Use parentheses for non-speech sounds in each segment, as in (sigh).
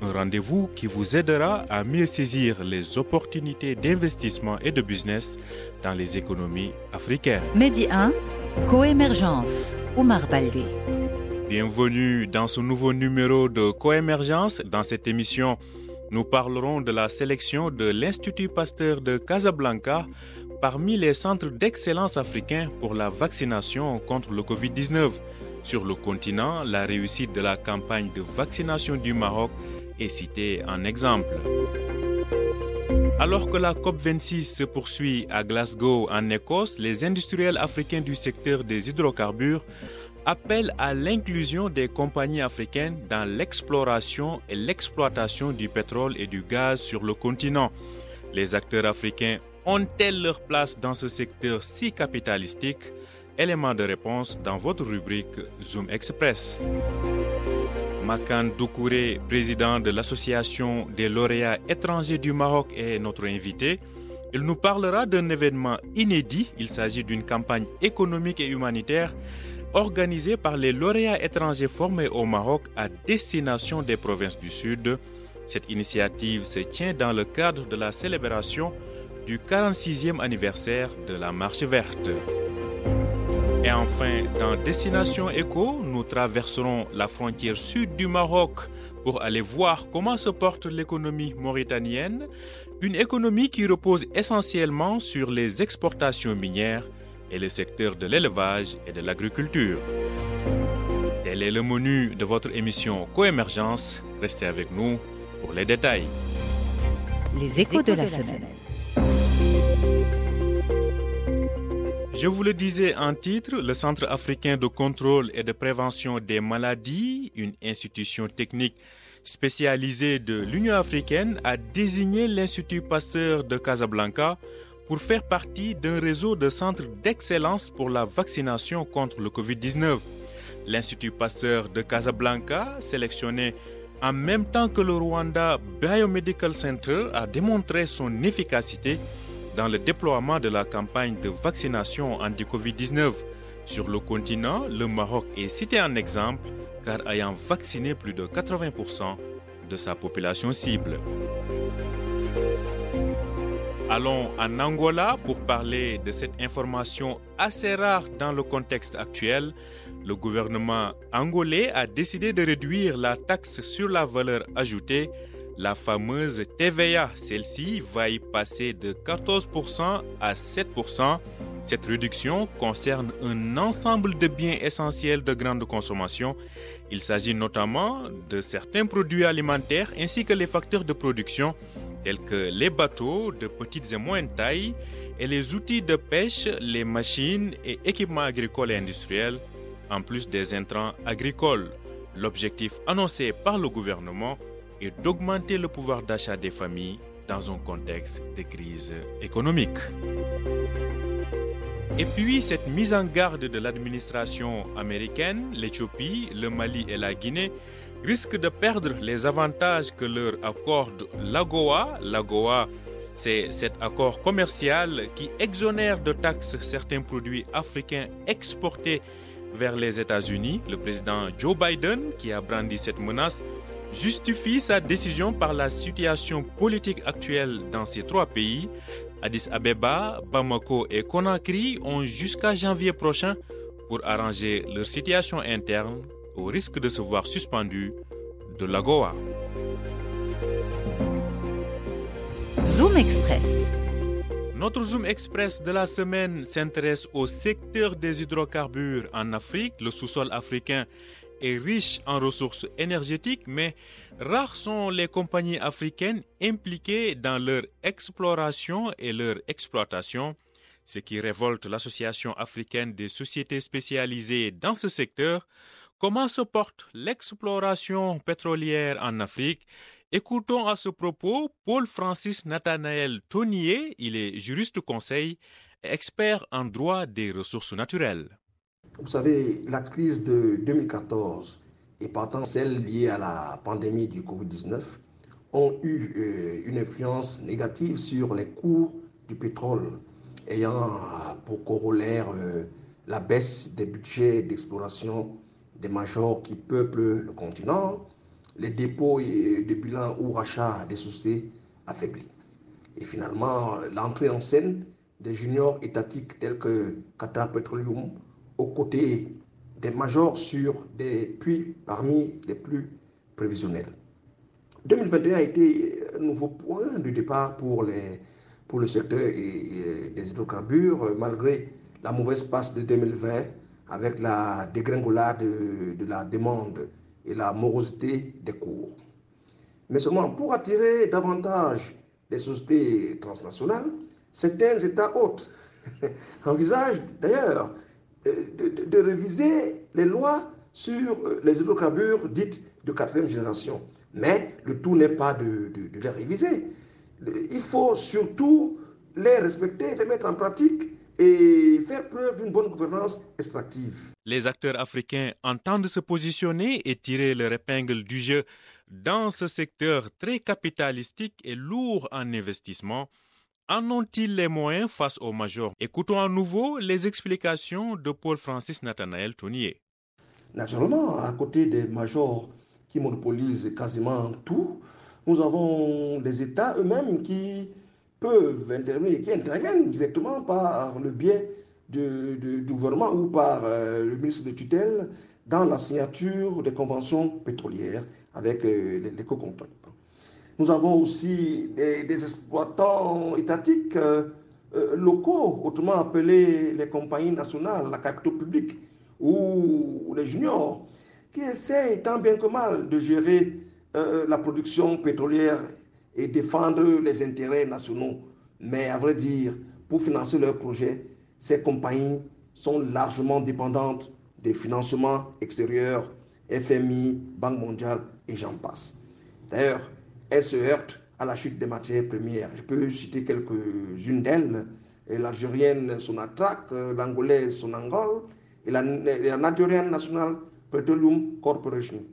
un rendez-vous qui vous aidera à mieux saisir les opportunités d'investissement et de business dans les économies africaines. Medi 1, Coémergence, Omar Baldé. Bienvenue dans ce nouveau numéro de Coémergence. Dans cette émission, nous parlerons de la sélection de l'Institut Pasteur de Casablanca parmi les centres d'excellence africains pour la vaccination contre le Covid-19. Sur le continent, la réussite de la campagne de vaccination du Maroc est citée en exemple. Alors que la COP26 se poursuit à Glasgow en Écosse, les industriels africains du secteur des hydrocarbures appellent à l'inclusion des compagnies africaines dans l'exploration et l'exploitation du pétrole et du gaz sur le continent. Les acteurs africains ont-elles leur place dans ce secteur si capitalistique? Élément de réponse dans votre rubrique Zoom Express. Makan Doukouré, président de l'Association des lauréats étrangers du Maroc, est notre invité. Il nous parlera d'un événement inédit. Il s'agit d'une campagne économique et humanitaire organisée par les lauréats étrangers formés au Maroc à destination des provinces du Sud. Cette initiative se tient dans le cadre de la célébration du 46e anniversaire de la Marche verte. Et enfin, dans Destination Éco, nous traverserons la frontière sud du Maroc pour aller voir comment se porte l'économie mauritanienne, une économie qui repose essentiellement sur les exportations minières et le secteur de l'élevage et de l'agriculture. Tel est le menu de votre émission Coémergence. Restez avec nous pour les détails. Les échos de la semaine. Je vous le disais en titre, le Centre africain de contrôle et de prévention des maladies, une institution technique spécialisée de l'Union africaine, a désigné l'Institut Pasteur de Casablanca pour faire partie d'un réseau de centres d'excellence pour la vaccination contre le Covid-19. L'Institut Pasteur de Casablanca, sélectionné en même temps que le Rwanda Biomedical Center, a démontré son efficacité dans le déploiement de la campagne de vaccination anti-Covid-19. Sur le continent, le Maroc est cité en exemple car ayant vacciné plus de 80% de sa population cible. Allons en Angola pour parler de cette information assez rare dans le contexte actuel. Le gouvernement angolais a décidé de réduire la taxe sur la valeur ajoutée la fameuse TVA. Celle-ci va y passer de 14% à 7%. Cette réduction concerne un ensemble de biens essentiels de grande consommation. Il s'agit notamment de certains produits alimentaires ainsi que les facteurs de production tels que les bateaux de petite et moyenne taille et les outils de pêche, les machines et équipements agricoles et industriels, en plus des intrants agricoles. L'objectif annoncé par le gouvernement et d'augmenter le pouvoir d'achat des familles dans un contexte de crise économique. Et puis cette mise en garde de l'administration américaine, l'Éthiopie, le Mali et la Guinée risquent de perdre les avantages que leur accorde l'AGOA. L'AGOA, c'est cet accord commercial qui exonère de taxes certains produits africains exportés vers les États-Unis. Le président Joe Biden, qui a brandi cette menace, justifie sa décision par la situation politique actuelle dans ces trois pays. Addis Abeba, Bamako et Conakry ont jusqu'à janvier prochain pour arranger leur situation interne au risque de se voir suspendus de l'AGOA. Zoom Express. Notre Zoom Express de la semaine s'intéresse au secteur des hydrocarbures en Afrique. Le sous-sol africain est riche en ressources énergétiques, mais rares sont les compagnies africaines impliquées dans leur exploration et leur exploitation, ce qui révolte l'Association africaine des sociétés spécialisées dans ce secteur. Comment se porte l'exploration pétrolière en Afrique? Écoutons à ce propos Paul-Francis Nathanaël Tonier, il est juriste conseil, expert en droit des ressources naturelles. Vous savez, la crise de 2014 et partant celle liée à la pandémie du Covid-19 ont eu euh, une influence négative sur les cours du pétrole, ayant pour corollaire euh, la baisse des budgets d'exploration des majors qui peuplent le continent, les dépôts de bilan ou rachats des sociétés affaiblis. Et finalement, l'entrée en scène des juniors étatiques tels que Qatar Petroleum aux côtés des majors sur des puits parmi les plus prévisionnels. 2021 a été un nouveau point de départ pour, les, pour le secteur des hydrocarbures, malgré la mauvaise passe de 2020 avec la dégringolade de, la demande et la morosité des cours. Mais seulement pour attirer davantage les sociétés transnationales, certains États hôtes (laughs) envisagent d'ailleurs de, réviser les lois sur euh, les hydrocarbures dites de quatrième génération. Mais le tout n'est pas de, de, les réviser. Il faut surtout les respecter, les mettre en pratique et faire preuve d'une bonne gouvernance extractive. Les acteurs africains entendent se positionner et tirer leur épingle du jeu dans ce secteur très capitalistique et lourd en investissement. En ont-ils les moyens face aux majors Écoutons à nouveau les explications de Paul-Francis Nathanaël Tournier. Naturellement, à côté des majors qui monopolisent quasiment tout, nous avons des États eux-mêmes qui peuvent intervenir, qui interviennent directement par le biais du, gouvernement ou par euh, le ministre de tutelle dans la signature des conventions pétrolières avec euh, les, co-contractants. Nous avons aussi des, exploitants étatiques euh, euh, locaux, autrement appelés les compagnies nationales, la capitale publique ou les juniors, qui essayent tant bien que mal de gérer euh, la production pétrolière et défendre les intérêts nationaux. Mais à vrai dire, pour financer leurs projets, ces compagnies sont largement dépendantes des financements extérieurs, FMI, Banque mondiale et j'en passe. D'ailleurs, elle se heurte à la chute des matières premières. Je peux citer quelques-unes d'elles. L'Algérienne Sonatrach, l'Angolaise Sonangol et la, la Nigerian National Petroleum Corporation.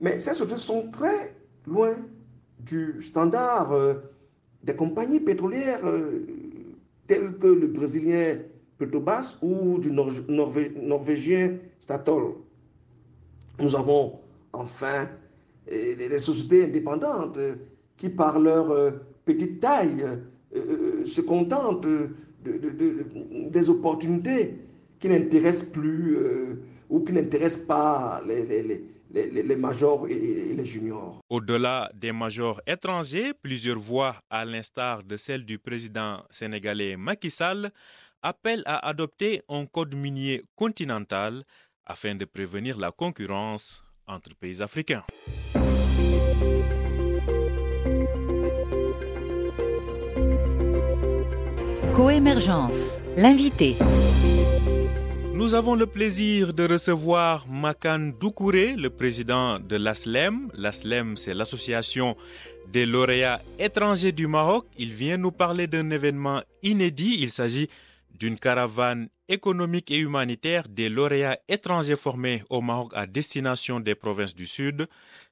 Mais ces sociétés sont très loin du standard euh, des compagnies pétrolières euh, telles que le brésilien Petrobras ou du norvégien Statoil. Nous avons enfin les sociétés indépendantes qui, par leur euh, petite taille, euh, euh, se contentent des opportunités qui n'intéressent plus ou qui n'intéressent pas les, majors et les juniors. Au-delà des majors étrangers, plusieurs voix, à l'instar de celle du président sénégalais Macky Sall, appellent à adopter un code minier continental afin de prévenir la concurrence entre pays africains. Coémergence, l'invité. Nous avons le plaisir de recevoir Makan Doukouré, le président de l'ASLEM. L'ASLEM, c'est l'association des lauréats étrangers du Maroc. Il vient nous parler d'un événement inédit. Il s'agit d'une caravane économique et humanitaire des lauréats étrangers formés au Maroc à destination des provinces du Sud.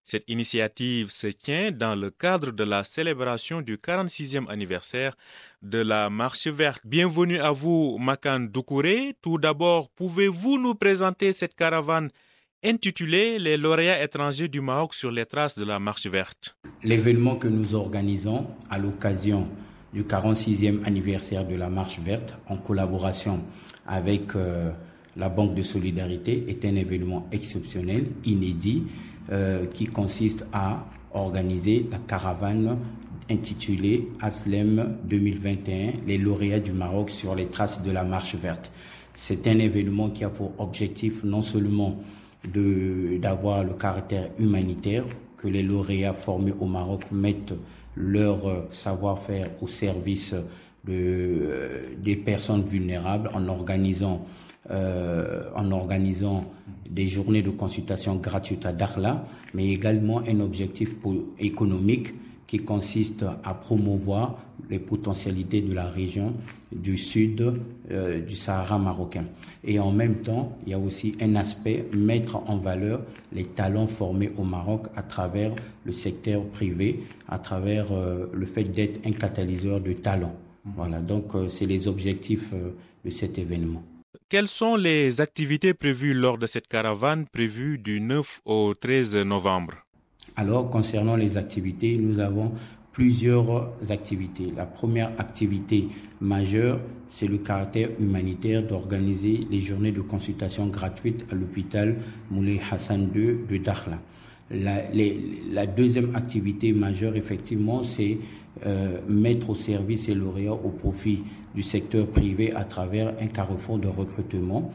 Cette initiative se tient dans le cadre de la célébration du 46e anniversaire de la Marche verte. Bienvenue à vous, Makan Doukouré. Tout d'abord, pouvez-vous nous présenter cette caravane intitulée Les lauréats étrangers du Maroc sur les traces de la Marche verte L'événement que nous organisons à l'occasion du 46e anniversaire de la Marche verte en collaboration avec euh, la Banque de solidarité est un événement exceptionnel, inédit, euh, qui consiste à organiser la caravane intitulée ASLEM 2021, les lauréats du Maroc sur les traces de la Marche verte. C'est un événement qui a pour objectif non seulement d'avoir le caractère humanitaire, que les lauréats formés au Maroc mettent leur euh, savoir-faire au service de, euh, des personnes vulnérables en organisant en organisant des journées de consultation gratuites à Dakhla, mais également un objectif économique qui consiste à promouvoir les potentialités de la région du sud euh, du Sahara marocain. Et en même temps, il y a aussi un aspect mettre en valeur les talents formés au Maroc à travers le secteur privé, à travers euh, le fait d'être un catalyseur de talents. Voilà, donc euh, c'est les objectifs de cet événement. Quelles sont les activités prévues lors de cette caravane prévue du 9 au 13 novembre? Alors, concernant les activités, nous avons plusieurs activités. La première activité majeure, c'est le caractère humanitaire d'organiser les journées de consultation gratuites à l'hôpital Moulay Hassan II de Dakhla. La, deuxième activité majeure, effectivement, c'est euh, mettre au service et lauréats au profit du secteur privé à travers un carrefour de recrutement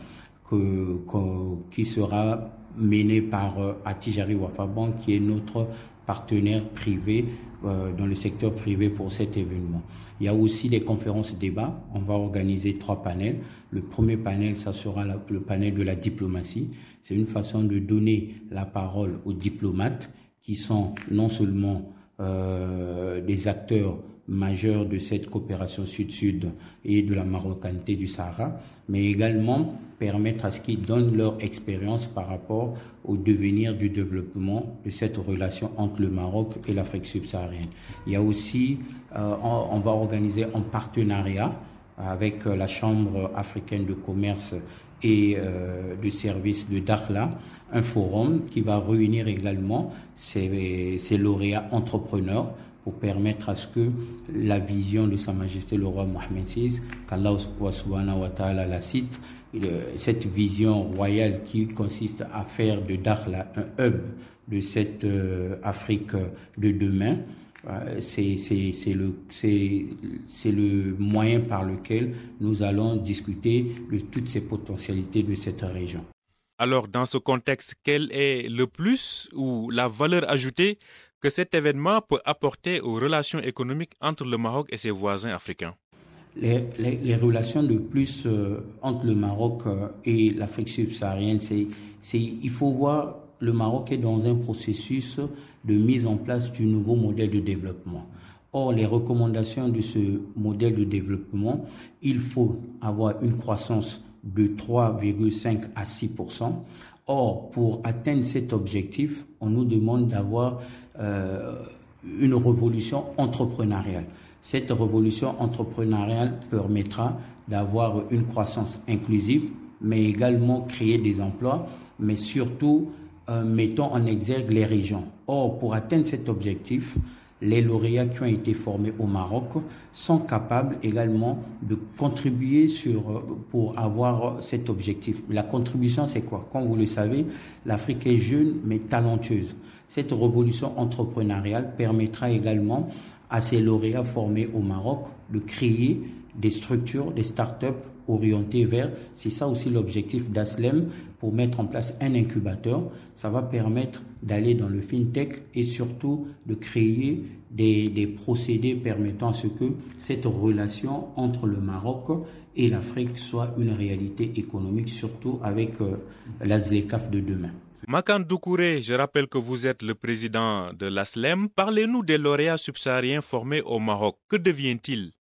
qui sera mené par euh, Atijari Wafaban, qui est notre partenaire privé euh, dans le secteur privé pour cet événement. Il y a aussi des conférences débats. On va organiser trois panels. Le premier panel, ça sera le panel de la diplomatie. C'est une façon de donner la parole aux diplomates qui sont non seulement euh, des acteurs majeurs de cette coopération sud-sud et de la marocanité du Sahara, mais également permettre à ce qu'ils donnent leur expérience par rapport au devenir du développement de cette relation entre le Maroc et l'Afrique subsaharienne. Il y a aussi, euh, on, va organiser en partenariat avec la Chambre africaine de commerce et euh, de services de Dakhla, un forum qui va réunir également ces, ces lauréats entrepreneurs pour permettre à ce que la vision de Sa Majesté le roi Mohamed VI, qu'Allah wa ta'ala la cite, cette vision royale qui consiste à faire de Dakhla un hub de cette euh, Afrique de demain, euh, c'est le, le moyen par lequel nous allons discuter de toutes ces potentialités de cette région. Alors, dans ce contexte, quel est le plus ou la valeur ajoutée que cet événement peut apporter aux relations économiques entre le Maroc et ses voisins africains? Les, relations de plus euh, entre le Maroc euh, et l'Afrique subsaharienne, c'est, il faut voir le Maroc est dans un processus de mise en place du nouveau modèle de développement. Or, les recommandations de ce modèle de développement, il faut avoir une croissance de 3,5 à 6% Or, pour atteindre cet objectif, on nous demande d'avoir euh, une révolution entrepreneuriale. Cette révolution entrepreneuriale permettra d'avoir une croissance inclusive, mais également créer des emplois, mais surtout euh, mettons en exergue les régions. Or, pour atteindre cet objectif, les lauréats qui ont été formés au Maroc sont capables également de contribuer sur, pour avoir cet objectif. La contribution, c'est quoi? Comme vous le savez, l'Afrique est jeune mais talentueuse. Cette révolution entrepreneuriale permettra également à ces lauréats formés au Maroc de créer des structures, des start-up orientées vers, c'est ça aussi l'objectif d'ASLEM, pour mettre en place un incubateur. Ça va permettre d'aller dans le fintech et surtout de créer des, des, procédés permettant à ce que cette relation entre le Maroc et l'Afrique soit une réalité économique, surtout avec euh, la ZLECAF de demain. Makan Doukouré, je rappelle que vous êtes le président de l'ASLEM. Parlez-nous des lauréats subsahariens formés au Maroc. Que devient-il?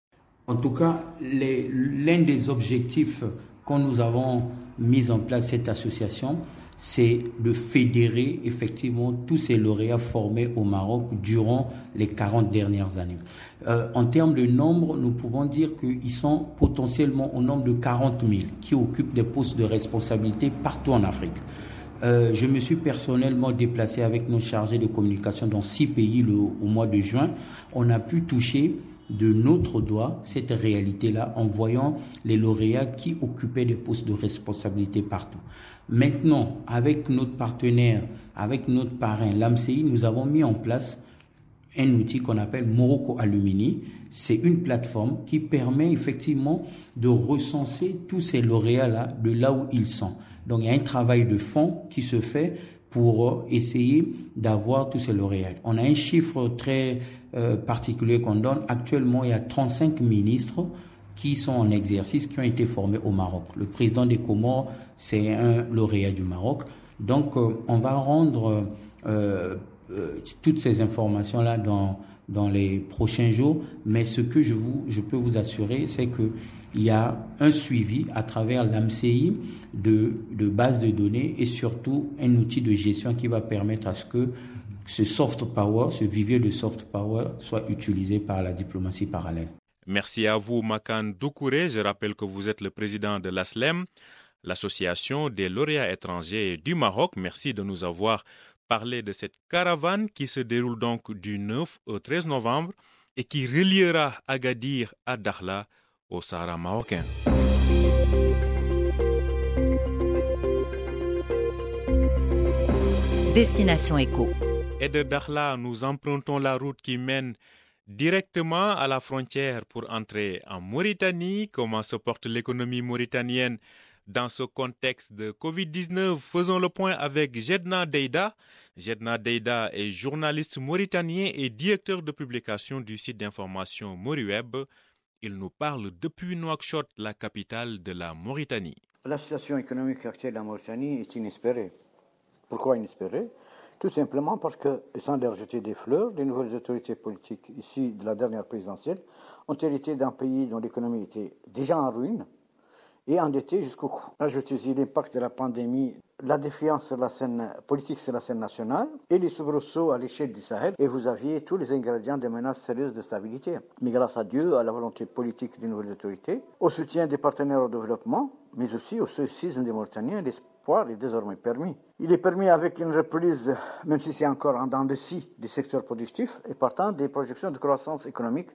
En tout cas, l'un des objectifs quand nous avons mis en place cette association, c'est de fédérer effectivement tous ces lauréats formés au Maroc durant les 40 dernières années. Euh, en termes de nombre, nous pouvons dire qu'ils sont potentiellement au nombre de 40 000 qui occupent des postes de responsabilité partout en Afrique. Euh, je me suis personnellement déplacé avec nos chargés de communication dans six pays au mois de juin. On a pu toucher de notre doigt cette réalité-là en voyant les lauréats qui occupaient des postes de responsabilité partout. Maintenant, avec notre partenaire, avec notre parrain, l'AMCI, nous avons mis en place un outil qu'on appelle Morocco Alumini. C'est une plateforme qui permet effectivement de recenser tous ces lauréats-là de là où ils sont. Donc il y a un travail de fond qui se fait pour essayer d'avoir tous ces lauréats. On a un chiffre très euh, particulier qu'on donne. Actuellement, il y a 35 ministres qui sont en exercice, qui ont été formés au Maroc. Le président des Comores, c'est un lauréat du Maroc. Donc, euh, on va rendre euh, euh, toutes ces informations-là dans, dans les prochains jours. Mais ce que je, vous, je peux vous assurer, c'est que il y a un suivi à travers l'AMCI de, de bases de données et surtout un outil de gestion qui va permettre à ce que ce soft power, ce vivier de soft power soit utilisé par la diplomatie parallèle. Merci à vous, Makan Doukouré. Je rappelle que vous êtes le président de l'ASLEM, l'association des lauréats étrangers du Maroc. Merci de nous avoir parlé de cette caravane qui se déroule donc du 9 au 13 novembre et qui reliera Agadir à Dakhla au Sahara marocain. Destination Éco. Et de Dakhla, nous empruntons la route qui mène directement à la frontière pour entrer en Mauritanie. Comment se porte l'économie mauritanienne dans ce contexte de Covid-19? Faisons le point avec Jedna Deida. Jedna Deida est journaliste mauritanien et directeur de publication du site d'information MoriWeb. Il nous parle depuis Nouakchott, la capitale de la Mauritanie. La situation économique actuelle de la Mauritanie est inespérée. Pourquoi inespérée? Tout simplement parce que, sans leur jeter des fleurs, les nouvelles autorités politiques ici de la dernière présidentielle ont hérité d'un pays dont l'économie était déjà en ruine et endetté jusqu'au cou. Ajoutez-y l'impact de la pandémie la défiance sur la scène politique sur la scène nationale et les soubresauts à l'échelle du Sahel et vous aviez tous les ingrédients de menaces sérieuses de stabilité. Mais grâce à Dieu, à la volonté politique des nouvelles autorités, au soutien des partenaires au développement, mais aussi au stoïcisme des Mauritaniens, l'espoir est désormais permis. Il est permis avec une reprise, même si c'est encore en dents de scie, du secteur productif et partant des projections de croissance économique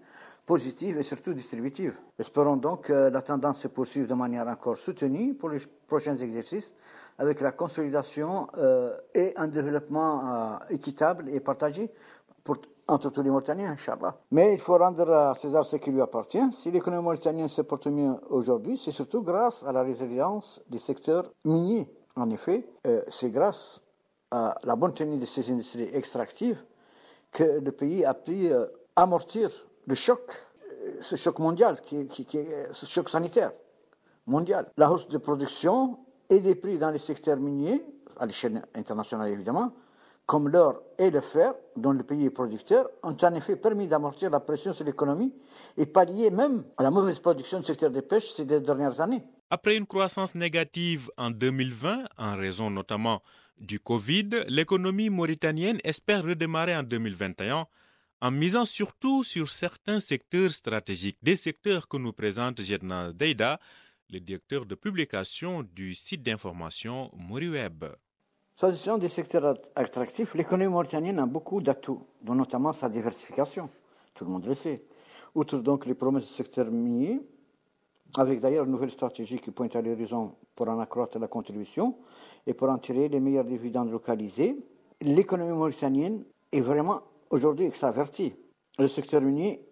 positive et surtout distributive. Espérons donc que la tendance se poursuive de manière encore soutenue pour les prochains exercices avec la consolidation euh, et un développement euh, équitable et partagé entre tous les Mauritaniens, Inch'Allah. Mais il faut rendre à César ce qui lui appartient. Si l'économie mauritanienne se porte mieux aujourd'hui, c'est surtout grâce à la résilience des secteurs miniers. En effet, euh, c'est grâce à la bonne tenue de ces industries extractives que le pays a pu amortir le choc, ce choc mondial, qui, qui, qui, ce choc sanitaire mondial. La hausse de production et des prix dans les secteurs miniers, à l'échelle internationale évidemment, comme l'or et le fer, dont le pays est producteur, ont en effet permis d'amortir la pression sur l'économie et pallier même à la mauvaise production du secteur des pêches ces dernières années. Après une croissance négative en 2020, en raison notamment du Covid, l'économie mauritanienne espère redémarrer en 2021 en misant surtout sur certains secteurs stratégiques, des secteurs que nous présente Jedna Deida, le directeur de publication du site d'information MoriWeb. S'agissant des secteurs attractifs, l'économie mauritanienne a beaucoup d'atouts, dont notamment sa diversification. Tout le monde le sait. Outre donc les promesses du secteur minier, avec d'ailleurs une nouvelle stratégie qui pointe à l'horizon pour en accroître la contribution et pour en tirer les meilleurs dividendes localisés, l'économie mauritanienne est vraiment aujourd'hui extravertie. Le secteur minier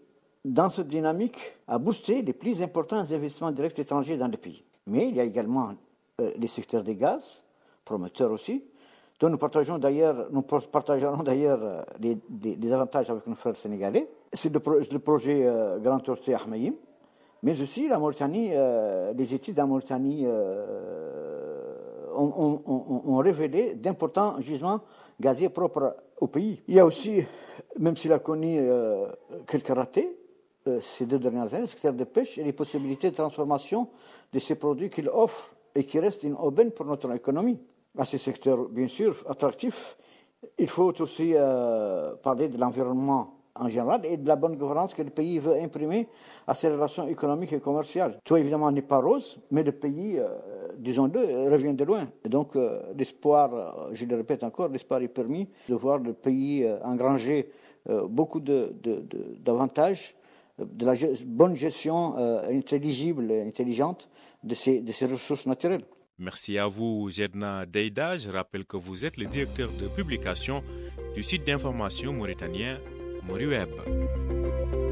dans cette dynamique, a boosté les plus importants investissements directs étrangers dans le pays. Mais il y a également euh, les secteurs des gaz, prometteurs aussi, dont nous partageons d'ailleurs, nous partagerons d'ailleurs euh, des, avantages avec nos frères sénégalais. C'est le, projet euh, Grand Tourté Ahmaïm, mais aussi la Mauritanie, les études en Mauritanie ont, révélé d'importants gisements gaziers propres au pays. Il y a aussi, même s'il a connu quelques ratés, euh, ces deux dernières années, le secteur de pêche et les possibilités de transformation de ces produits qu'il offre et qui restent une aubaine pour notre économie. À ces secteurs, bien sûr, attractifs, il faut aussi euh, parler de l'environnement en général et de la bonne gouvernance que le pays veut imprimer à ses relations économiques et commerciales. Tout évidemment n'est pas rose, mais le pays, euh, disons-le, revient de loin. Et donc l'espoir, je le répète encore, l'espoir est permis de voir le pays engranger beaucoup d'avantages de la bonne gestion euh, intelligible et intelligente de ces, de ces ressources naturelles. Merci à vous, Jedna Deida. Je rappelle que vous êtes le directeur de publication du site d'information mauritanien MoriWeb.